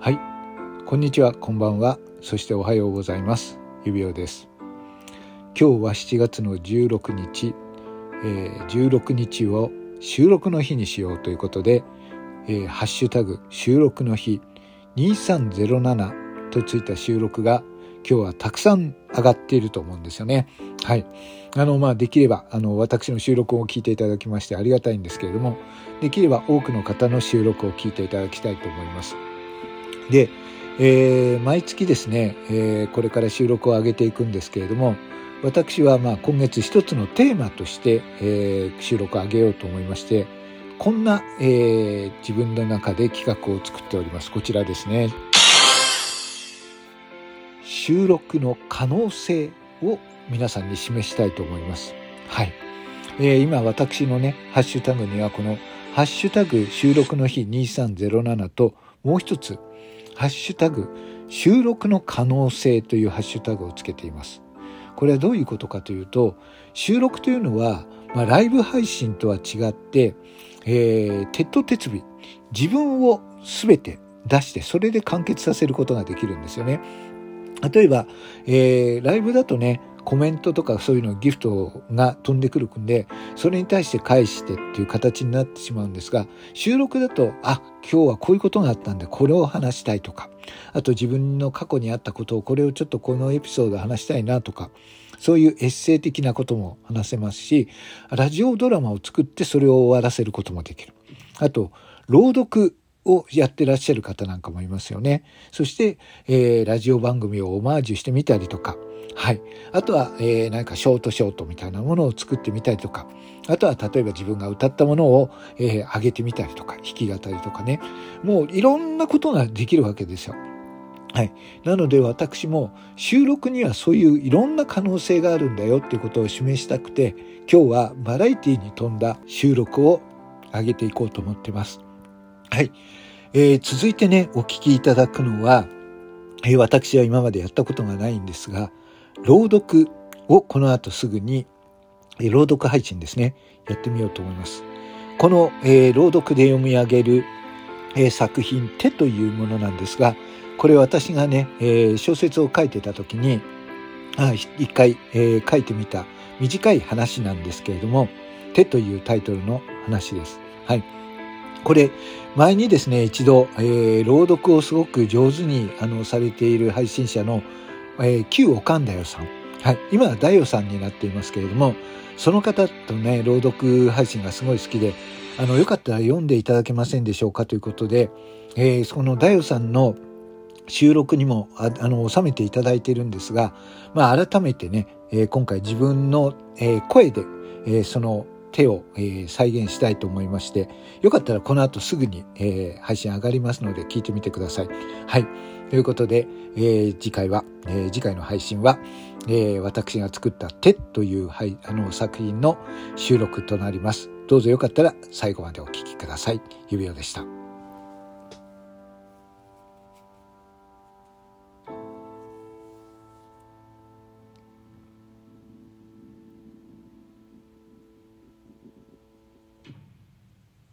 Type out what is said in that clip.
はい。こんにちは。こんばんは。そしておはようございます。指輪です。今日は7月の16日、えー、16日を収録の日にしようということで、えー、ハッシュタグ収録の日。2307とついた収録が今日はたくさん上がっていると思うんですよね。はい。あの、まあ、できれば、あの、私の収録を聞いていただきましてありがたいんですけれども、できれば多くの方の収録を聞いていただきたいと思います。で、えー、毎月ですね、えー、これから収録を上げていくんですけれども、私はまあ今月一つのテーマとして、えー、収録を上げようと思いまして、こんな、えー、自分の中で企画を作っております。こちらですね。収録の可能性を皆さんに示したいと思います。はい。えー、今私のね、ハッシュタグにはこのハッシュタグ収録の日2307ともう一つハッシュタグ収録の可能性というハッシュタグをつけています。これはどういうことかというと、収録というのは、まあ、ライブ配信とは違って、えー、鉄と鉄尾、自分を全て出して、それで完結させることができるんですよね。例えば、えー、ライブだとね、コメントとかそういうのギフトが飛んでくるんで、それに対して返してっていう形になってしまうんですが、収録だと、あ、今日はこういうことがあったんで、これを話したいとか、あと自分の過去にあったことを、これをちょっとこのエピソード話したいなとか、そういうエッセイ的なことも話せますし、ラジオドラマを作ってそれを終わらせることもできる。あと、朗読をやってらっしゃる方なんかもいますよね。そして、えー、ラジオ番組をオマージュしてみたりとか、はい。あとは、えー、なんかショートショートみたいなものを作ってみたりとか、あとは例えば自分が歌ったものを、えー、上げてみたりとか、弾き語りとかね。もういろんなことができるわけですよ。はい。なので私も収録にはそういういろんな可能性があるんだよっていうことを示したくて、今日はバラエティに富んだ収録を上げていこうと思ってます。はい。えー、続いてね、お聞きいただくのは、えー、私は今までやったことがないんですが、朗読をこの後すぐに、えー、朗読配信ですね、やってみようと思います。この、えー、朗読で読み上げる、えー、作品、手というものなんですが、これ私がね、えー、小説を書いてた時に、あ一回、えー、書いてみた短い話なんですけれども、手というタイトルの話です。はい。これ、前にですね、一度、えー、朗読をすごく上手にあのされている配信者の、えー、旧おかんだよさん。はい。今はだよさんになっていますけれども、その方とね、朗読配信がすごい好きで、あの、よかったら読んでいただけませんでしょうかということで、えー、そのだよさんの収録にもああの収めていただいているんですが、まあ、改めてね、えー、今回自分の、えー、声で、えー、その手を、え、再現したいと思いまして、よかったらこの後すぐに、え、配信上がりますので聞いてみてください。はい。ということで、え、次回は、え、次回の配信は、え、私が作った手という、はい、あの作品の収録となります。どうぞよかったら最後までお聴きください。指輪でした。